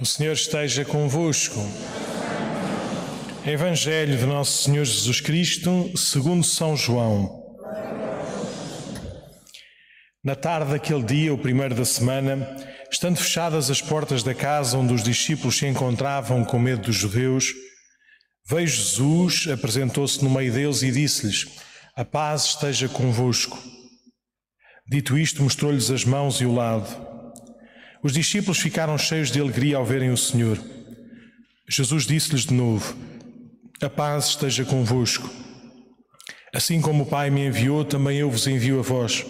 O Senhor esteja convosco. Evangelho de Nosso Senhor Jesus Cristo, segundo São João. Na tarde daquele dia, o primeiro da semana, estando fechadas as portas da casa onde os discípulos se encontravam com medo dos judeus, veio Jesus, apresentou-se no meio deles e disse-lhes: A paz esteja convosco. Dito isto, mostrou-lhes as mãos e o lado. Os discípulos ficaram cheios de alegria ao verem o Senhor. Jesus disse-lhes de novo: A paz esteja convosco. Assim como o Pai me enviou, também eu vos envio a vós.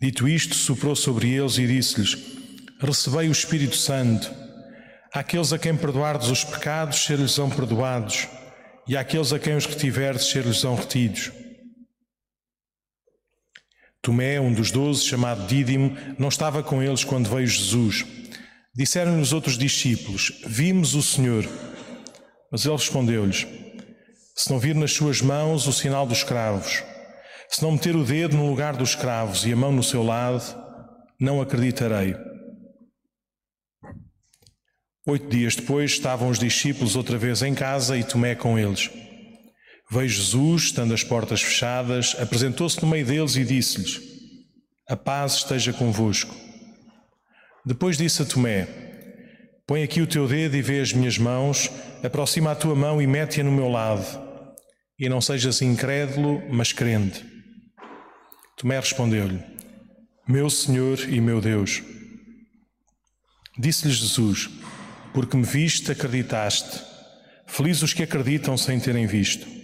Dito isto, soprou sobre eles e disse-lhes: Recebei o Espírito Santo. Àqueles a quem perdoardes os pecados, ser-lhes-ão perdoados, e àqueles a quem os retiverdes, ser-lhes-ão retidos. Tomé, um dos doze, chamado Dídimo, não estava com eles quando veio Jesus. Disseram-lhe os outros discípulos: Vimos o Senhor. Mas ele respondeu-lhes: Se não vir nas suas mãos o sinal dos cravos, se não meter o dedo no lugar dos cravos e a mão no seu lado, não acreditarei. Oito dias depois estavam os discípulos outra vez em casa e Tomé com eles. Veio Jesus, estando as portas fechadas, apresentou-se no meio deles e disse-lhes: A paz esteja convosco. Depois disse a Tomé: Põe aqui o teu dedo e vê as minhas mãos, aproxima a tua mão e mete-a no meu lado, e não sejas incrédulo, mas crente. Tomé respondeu-lhe: Meu Senhor e meu Deus. Disse-lhes Jesus: Porque me viste, acreditaste. Felizes os que acreditam sem terem visto.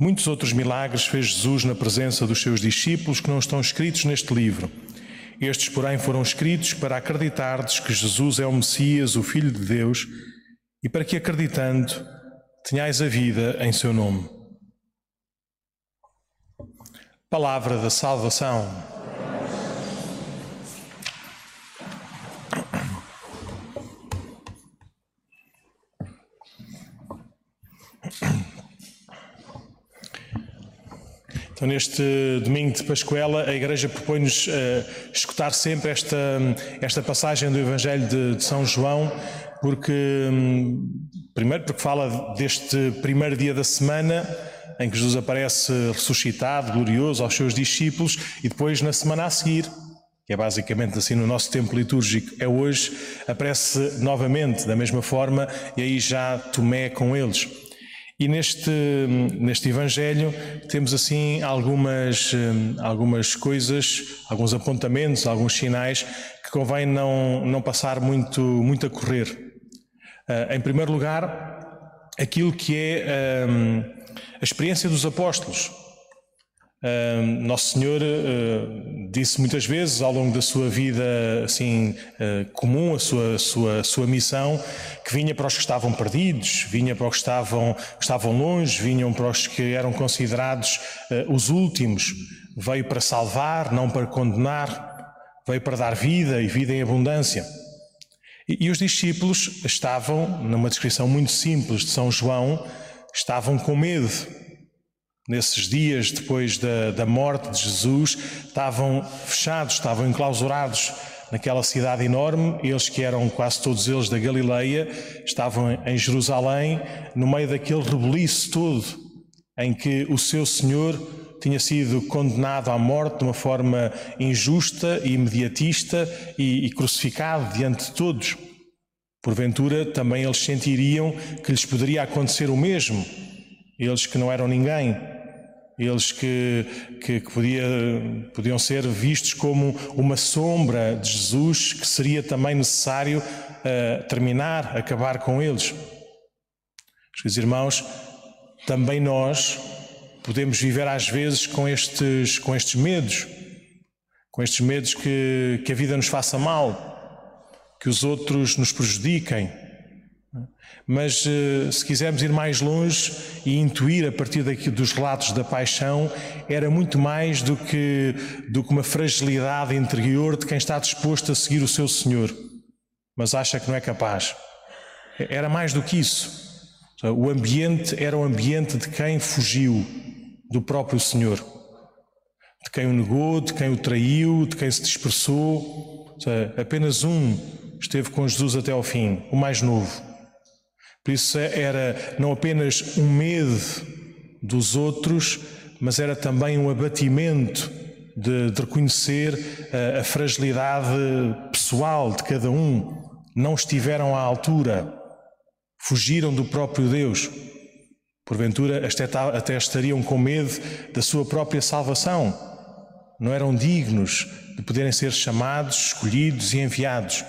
Muitos outros milagres fez Jesus na presença dos seus discípulos que não estão escritos neste livro. Estes, porém, foram escritos para acreditardes que Jesus é o Messias, o Filho de Deus, e para que, acreditando, tenhais a vida em seu nome. Palavra da salvação. Então, neste domingo de Pascoela, a Igreja propõe-nos uh, escutar sempre esta, esta passagem do Evangelho de, de São João, porque, um, primeiro, porque fala deste primeiro dia da semana em que Jesus aparece ressuscitado, glorioso aos seus discípulos, e depois na semana a seguir, que é basicamente assim no nosso tempo litúrgico, é hoje, aparece novamente da mesma forma, e aí já Tomé com eles. E neste, neste Evangelho temos assim algumas, algumas coisas, alguns apontamentos, alguns sinais que convém não, não passar muito, muito a correr. Uh, em primeiro lugar, aquilo que é um, a experiência dos apóstolos. Nosso Senhor uh, disse muitas vezes ao longo da sua vida assim uh, comum, a sua, sua, sua missão, que vinha para os que estavam perdidos, vinha para os que estavam, que estavam longe, vinham para os que eram considerados uh, os últimos. Veio para salvar, não para condenar, veio para dar vida e vida em abundância. E, e os discípulos estavam, numa descrição muito simples de São João, estavam com medo Nesses dias, depois da, da morte de Jesus, estavam fechados, estavam enclausurados naquela cidade enorme, eles que eram quase todos eles da Galileia, estavam em Jerusalém, no meio daquele rebuliço todo, em que o seu Senhor tinha sido condenado à morte de uma forma injusta e imediatista e, e crucificado diante de todos. Porventura, também eles sentiriam que lhes poderia acontecer o mesmo eles que não eram ninguém, eles que, que, que podia, podiam ser vistos como uma sombra de Jesus, que seria também necessário uh, terminar, acabar com eles. Meus irmãos, também nós podemos viver às vezes com estes, com estes medos, com estes medos que, que a vida nos faça mal, que os outros nos prejudiquem mas eh, se quisermos ir mais longe e intuir a partir daqui dos relatos da paixão, era muito mais do que, do que uma fragilidade interior de quem está disposto a seguir o seu Senhor, mas acha que não é capaz. Era mais do que isso. O ambiente era o ambiente de quem fugiu do próprio Senhor, de quem o negou, de quem o traiu, de quem se dispersou, apenas um esteve com Jesus até ao fim, o mais novo. Por isso era não apenas um medo dos outros, mas era também um abatimento de, de reconhecer a, a fragilidade pessoal de cada um. Não estiveram à altura, fugiram do próprio Deus. Porventura até estariam com medo da sua própria salvação. Não eram dignos de poderem ser chamados, escolhidos e enviados.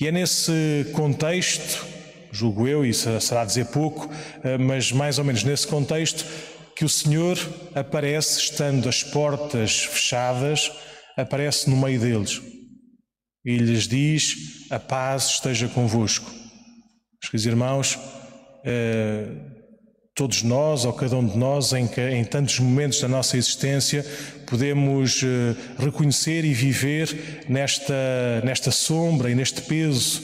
E é nesse contexto, julgo eu, e será dizer pouco, eh, mas mais ou menos nesse contexto, que o Senhor aparece estando as portas fechadas, aparece no meio deles e lhes diz: A paz esteja convosco. Meus irmãos, eh, todos nós, ou cada um de nós, em, que, em tantos momentos da nossa existência, podemos eh, reconhecer e viver nesta, nesta sombra e neste peso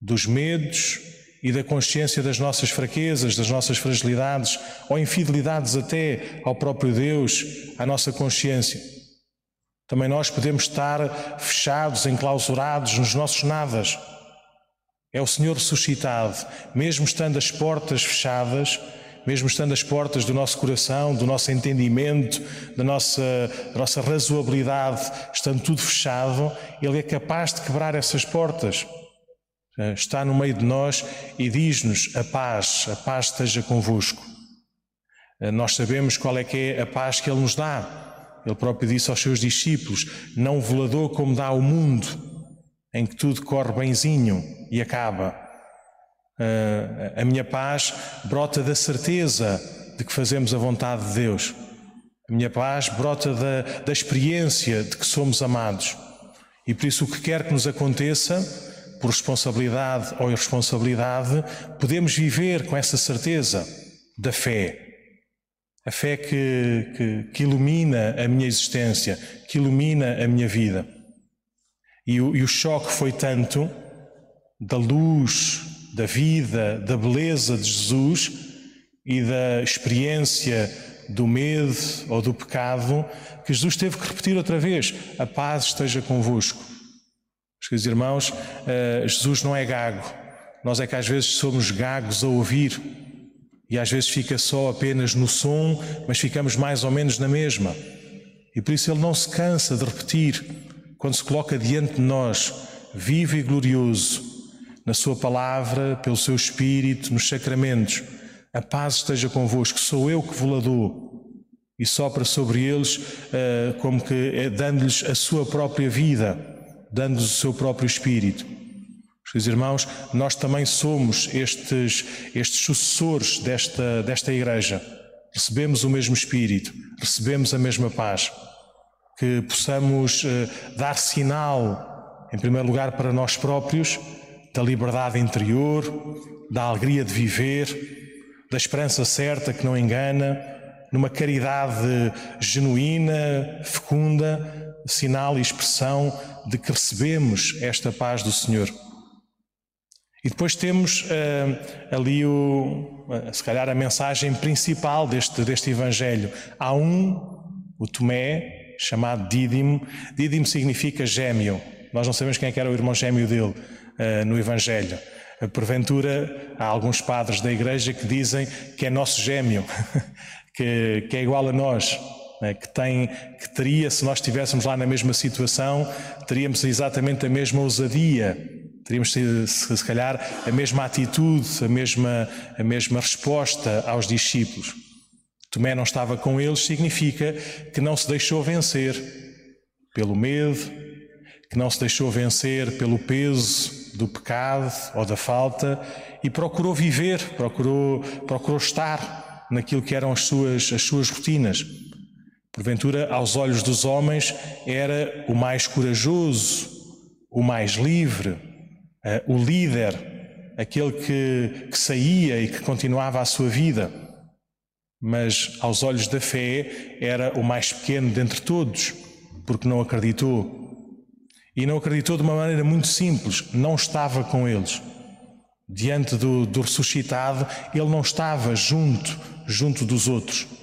dos medos, e da consciência das nossas fraquezas, das nossas fragilidades ou infidelidades até ao próprio Deus, à nossa consciência. Também nós podemos estar fechados, enclausurados nos nossos nadas. É o Senhor ressuscitado, mesmo estando as portas fechadas, mesmo estando as portas do nosso coração, do nosso entendimento, da nossa, da nossa razoabilidade, estando tudo fechado, Ele é capaz de quebrar essas portas está no meio de nós e diz-nos a paz, a paz esteja convosco. Eh, nós sabemos qual é que é a paz que Ele nos dá. Ele próprio disse aos seus discípulos: Não volador como dá o mundo, em que tudo corre benzinho e acaba. Eh, a minha paz brota da certeza de que fazemos a vontade de Deus. A minha paz brota da, da experiência de que somos amados. E por isso, o que quer que nos aconteça, por responsabilidade ou irresponsabilidade, podemos viver com essa certeza da fé. A fé que, que, que ilumina a minha existência, que ilumina a minha vida. E o, e o choque foi tanto da luz, da vida, da beleza de Jesus e da experiência do medo ou do pecado, que Jesus teve que repetir outra vez: A paz esteja convosco. Meus queridos irmãos, uh, Jesus não é gago. Nós é que às vezes somos gagos a ouvir e às vezes fica só apenas no som, mas ficamos mais ou menos na mesma. E por isso ele não se cansa de repetir, quando se coloca diante de nós, vivo e glorioso, na Sua palavra, pelo Seu Espírito, nos sacramentos. A paz esteja convosco, sou eu que vos dou. E sopra sobre eles, uh, como que uh, dando-lhes a sua própria vida dando-nos o seu próprio Espírito. Meus irmãos, nós também somos estes, estes sucessores desta, desta Igreja. Recebemos o mesmo Espírito, recebemos a mesma paz. Que possamos eh, dar sinal, em primeiro lugar, para nós próprios, da liberdade interior, da alegria de viver, da esperança certa que não engana, numa caridade genuína, fecunda, sinal e expressão de que recebemos esta paz do Senhor. E depois temos uh, ali, o, uh, se calhar, a mensagem principal deste, deste Evangelho. Há um, o Tomé, chamado Dídimo. Dídimo significa gêmeo. Nós não sabemos quem é que era o irmão gêmeo dele uh, no Evangelho. Porventura, há alguns padres da igreja que dizem que é nosso gêmeo, que, que é igual a nós né, que, tem, que teria, se nós estivéssemos lá na mesma situação, teríamos exatamente a mesma ousadia, teríamos, se, calhar, a mesma atitude, a mesma, a mesma resposta aos discípulos. Tomé não estava com eles, significa que não se deixou vencer pelo medo, que não se deixou vencer pelo peso do pecado ou da falta e procurou viver, procurou, procurou estar naquilo que eram as suas, as suas rotinas. Porventura, aos olhos dos homens, era o mais corajoso, o mais livre, eh, o líder, aquele que, que saía e que continuava a sua vida. Mas aos olhos da fé, era o mais pequeno dentre todos, porque não acreditou. E não acreditou de uma maneira muito simples, não estava com eles. Diante do, do ressuscitado, ele não estava junto, junto dos outros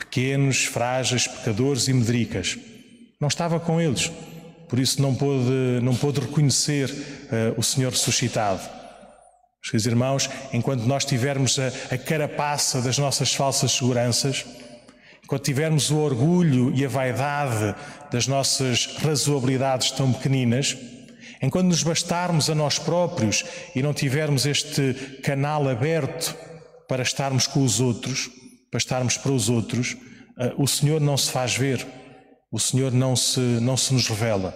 pequenos, frágeis, pecadores e medricas. Não estava com eles. por isso não pôde, não pôde reconhecer uh, o Senhor ressuscitado. Meus irmãos, enquanto nós tivermos a, a carapaça das nossas falsas seguranças, enquanto tivermos o orgulho e a vaidade das nossas razoabilidades tão pequeninas, enquanto nos bastarmos a nós próprios e não tivermos este canal aberto para estarmos com os outros, para estarmos para os outros, uh, o Senhor não se faz ver o Senhor não se, não se nos revela.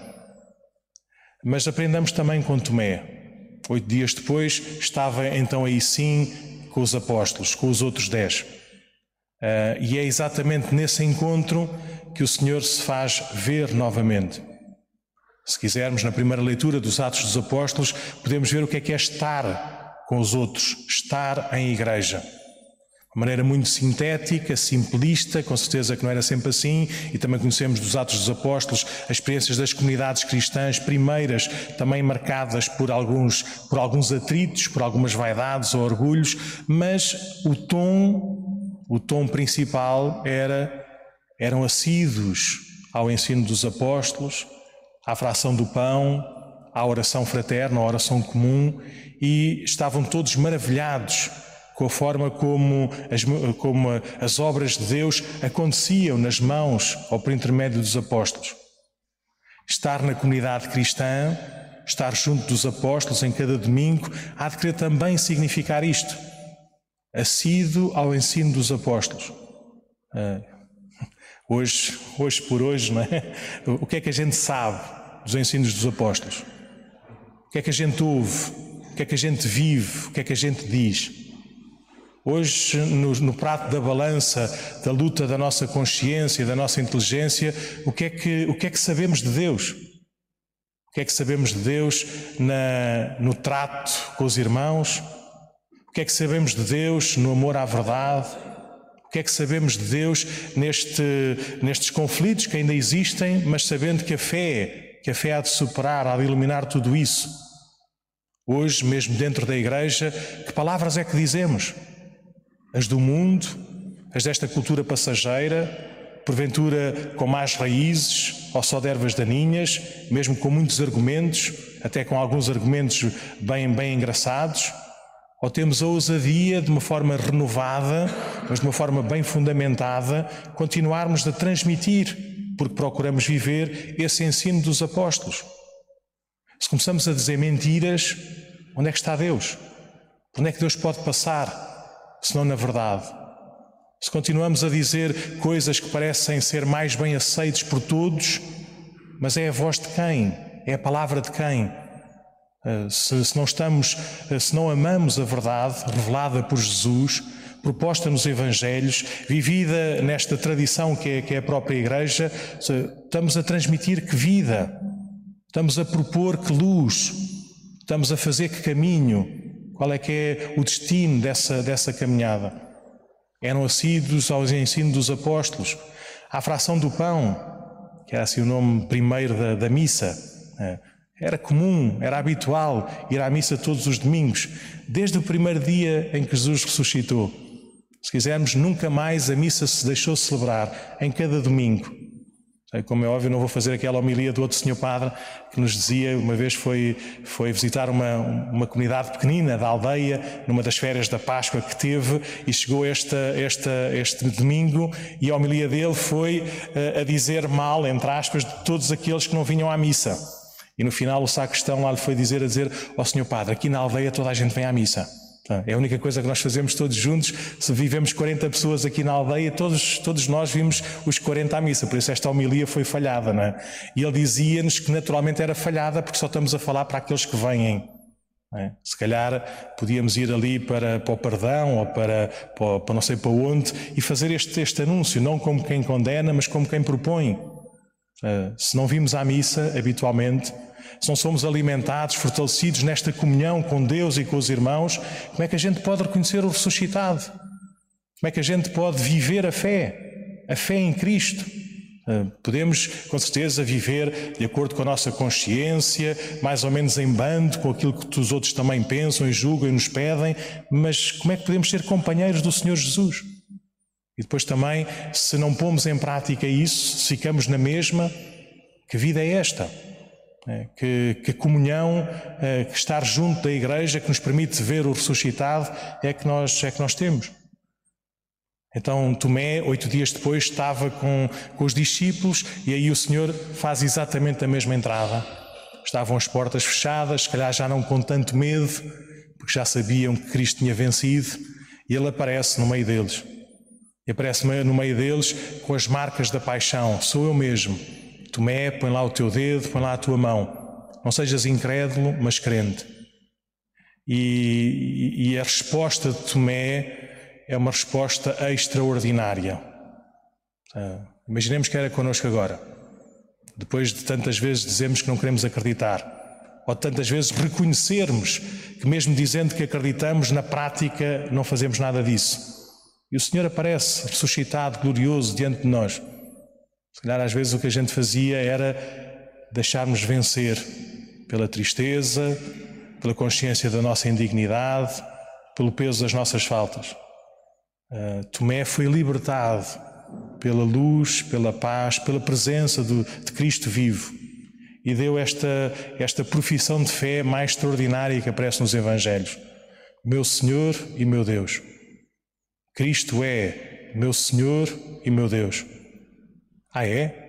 Mas aprendamos também com Tomé. Oito dias depois, estava então aí sim com os apóstolos, com os outros dez. Uh, e é exatamente nesse encontro que o Senhor se faz ver novamente. Se quisermos, na primeira leitura dos Atos dos Apóstolos, podemos ver o que é que é estar com os outros, estar em igreja de maneira muito sintética, simplista, com certeza que não era sempre assim, e também conhecemos dos Atos dos Apóstolos as experiências das comunidades cristãs primeiras, também marcadas por alguns, por alguns atritos, por algumas vaidades ou orgulhos, mas o tom, o tom principal era eram assíduos ao ensino dos apóstolos, à fração do pão, à oração fraterna, à oração comum, e estavam todos maravilhados com a forma como as, como as obras de Deus aconteciam nas mãos ou por intermédio dos apóstolos. Estar na comunidade cristã, estar junto dos apóstolos em cada domingo, há de querer também significar isto. Assíduo ao ensino dos apóstolos. Uh, hoje, hoje por hoje, não é? O que é que a gente sabe dos ensinos dos apóstolos? O que é que a gente ouve? O que é que a gente vive? O que é que a gente diz? Hoje, no, no, prato da balança da luta da nossa consciência, da nossa inteligência, o que, é que, o que é que sabemos de Deus? O que é que sabemos de Deus na, no trato com os irmãos? O que é que sabemos de Deus no amor à verdade? O que é que sabemos de Deus neste, nestes conflitos que ainda existem, mas sabendo que a fé, que a fé há de superar, há de eliminar tudo isso? Hoje, mesmo dentro da igreja, que palavras é que dizemos? As do mundo, as desta cultura passageira, porventura com mais raízes ou só de ervas daninhas, mesmo com muitos argumentos, até com alguns argumentos bem, bem engraçados, ou temos a ousadia, de uma forma renovada, mas de uma forma bem fundamentada, continuarmos a transmitir, porque procuramos viver esse ensino dos apóstolos. Se começamos a dizer mentiras, onde é que está Deus? Onde é que Deus pode passar? Senão na verdade. Se continuamos a dizer coisas que parecem ser mais bem aceites por todos, mas é a voz de quem? É a palavra de quem? Eh, se, se não estamos, eh, se não amamos a verdade revelada por Jesus, proposta nos Evangelhos, vivida nesta tradição que é, que é a própria Igreja, estamos a transmitir que vida, estamos a propor que luz, estamos a fazer que caminho, qual é que é o destino dessa, dessa caminhada? Eram assíduos aos ensinos dos apóstolos. A fração do pão, que era assim o nome primeiro da, da missa, né? era comum, era habitual ir à missa todos os domingos, desde o primeiro dia em que Jesus ressuscitou. Se quisermos, nunca mais a missa se deixou celebrar, em cada domingo. Como é óbvio, não vou fazer aquela homilia do outro senhor padre que nos dizia, uma vez foi, foi visitar uma, uma comunidade pequenina da aldeia, numa das férias da Páscoa que teve, e chegou esta, esta, este domingo, e a homilia dele foi uh, a dizer mal, entre aspas, de todos aqueles que não vinham à missa. E no final o sacristão lá lhe foi dizer a dizer ao oh, senhor padre, aqui na aldeia toda a gente vem à missa. É a única coisa que nós fazemos todos juntos. Se vivemos 40 pessoas aqui na aldeia, todos, todos nós vimos os 40 à missa, por isso esta homilia foi falhada. Não é? E ele dizia-nos que naturalmente era falhada porque só estamos a falar para aqueles que vêm. É? Se calhar podíamos ir ali para, para o perdão ou para, para, para, não sei para onde e fazer este, este anúncio, não como quem condena, mas como quem propõe. Uh, se não vimos à missa habitualmente, se não somos alimentados, fortalecidos nesta comunhão com Deus e com os irmãos, como é que a gente pode reconhecer o ressuscitado? Como é que a gente pode viver a fé? A fé em Cristo? Ah, podemos, com certeza, viver de acordo com a nossa consciência, mais ou menos em bando com aquilo que os outros também pensam e julgam e nos pedem, mas como é que podemos ser companheiros do Senhor Jesus? E depois também, se não pomos em prática isso, ficamos na mesma, que vida é esta? É, que, que, comunhão, é, que estar junto da igreja, que nos permite ver o ressuscitado, é que nós, é que nós temos. Então Tomé, oito dias depois, estava com, com os discípulos e aí o Senhor faz exatamente a mesma entrada. Estavam as portas fechadas, se calhar já não com tanto medo, porque já sabiam que Cristo tinha vencido, e ele aparece no meio deles. E aparece no meio deles com as marcas da paixão. Sou eu mesmo. Tomé, põe lá o teu dedo, põe lá a tua mão. Não sejas incrédulo, mas crente. E, e a resposta de Tomé é uma resposta extraordinária. Uh, imaginemos que era connosco agora. Depois de tantas vezes dizemos que não queremos acreditar, ou tantas vezes reconhecermos que, mesmo dizendo que acreditamos, na prática não fazemos nada disso. E o Senhor aparece ressuscitado, glorioso, diante de nós. Se calhar às vezes o que a gente fazia era deixarmos vencer pela tristeza, pela consciência da nossa indignidade, pelo peso das nossas faltas. Uh, Tomé foi libertado pela luz, pela paz, pela presença do, de Cristo vivo e deu esta, esta profissão de fé mais extraordinária que aparece nos Evangelhos: Meu Senhor e meu Deus. Cristo é meu Senhor e meu Deus. Ah, é?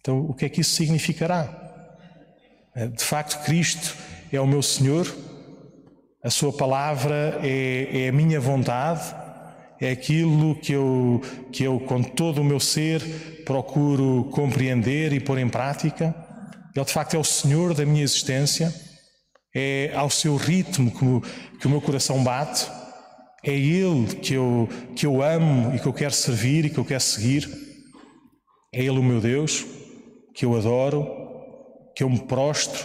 Então, o que é que isso significará? É, de facto, Cristo é o meu Senhor, a Sua palavra é, é a minha vontade, é aquilo que eu, que eu, com todo o meu ser, procuro compreender e pôr em prática. Ele, de facto, é o Senhor da minha existência, é ao seu ritmo que o, que o meu coração bate, é Ele que eu, que eu amo e que eu quero servir e que eu quero seguir. É Ele o meu Deus, que eu adoro, que eu me prostro,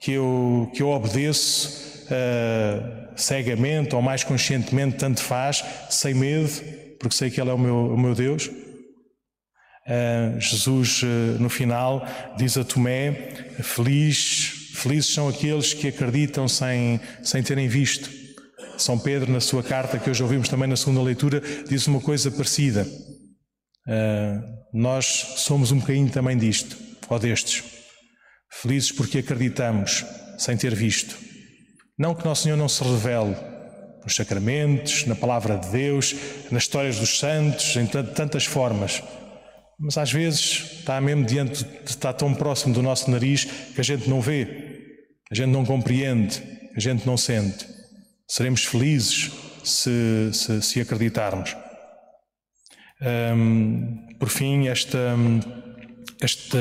que eu, que eu obedeço uh, cegamente ou mais conscientemente, tanto faz, sem medo, porque sei que Ele é o meu, o meu Deus. Uh, Jesus, uh, no final, diz a Tomé: Feliz, felizes são aqueles que acreditam sem, sem terem visto. São Pedro, na sua carta, que hoje ouvimos também na segunda leitura, diz uma coisa parecida. Uh, nós somos um bocadinho também disto, ou destes. Felizes porque acreditamos, sem ter visto. Não que Nosso Senhor não se revele nos sacramentos, na palavra de Deus, nas histórias dos santos, em tantas formas. Mas às vezes está mesmo diante, está tão próximo do nosso nariz que a gente não vê, a gente não compreende, a gente não sente. Seremos felizes se, se, se acreditarmos. Um, por fim, esta, este,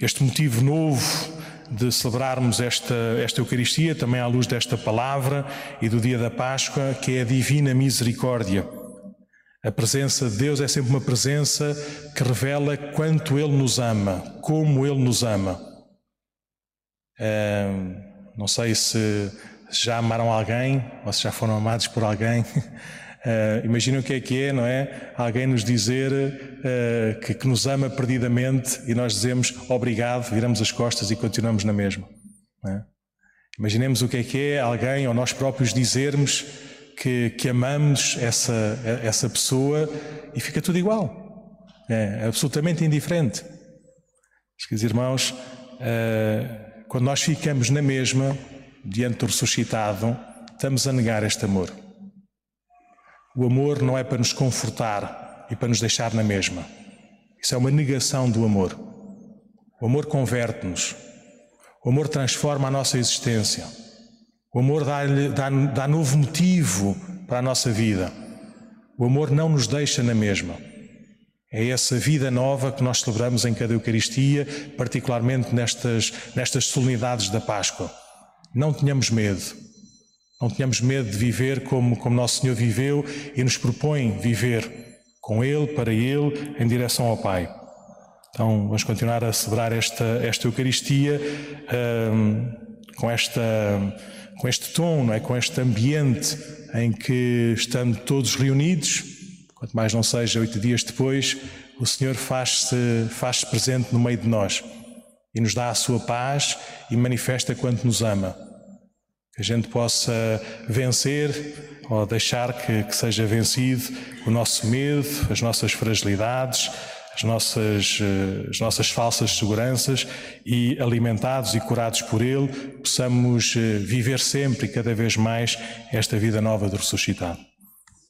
este motivo novo de celebrarmos esta, esta Eucaristia, também à luz desta palavra e do dia da Páscoa, que é a divina misericórdia. A presença de Deus é sempre uma presença que revela quanto Ele nos ama, como Ele nos ama. não sei se já amaram alguém ou se já foram amados por alguém. Uh, imaginem o que é que é, não é? Alguém nos dizer uh, que, que, nos ama perdidamente e nós dizemos obrigado, viramos as costas e continuamos na mesma. É? Imaginemos o que é que é alguém ou nós próprios dizermos que, que amamos essa, essa pessoa e fica tudo igual. É absolutamente indiferente. Queridos irmãos, uh, quando nós ficamos na mesma, diante do ressuscitado, estamos a negar este amor. O amor não é para nos confortar e para nos deixar na mesma. Isso é uma negação do amor. O amor converte-nos. O amor transforma a nossa existência. O amor dá, dá, dá novo motivo para a nossa vida. O amor não nos deixa na mesma. É essa vida nova que nós celebramos em cada Eucaristia, particularmente nestas, nestas solenidades da Páscoa. Não tenhamos medo. Não tenhamos medo de viver como, como Nosso Senhor viveu e nos propõe viver com Ele, para Ele, em direção ao Pai. Então, vamos continuar a celebrar esta, esta Eucaristia um, com, esta, com este tom, não é? com este ambiente em que, estando todos reunidos, quanto mais não seja oito dias depois, o Senhor faz-se faz -se presente no meio de nós e nos dá a sua paz e manifesta quanto nos ama que a gente possa vencer ou deixar que, que seja vencido o nosso medo, as nossas fragilidades, as nossas, eh, as nossas falsas seguranças e, alimentados e curados por Ele, possamos eh, viver sempre e cada vez mais esta vida nova do ressuscitado.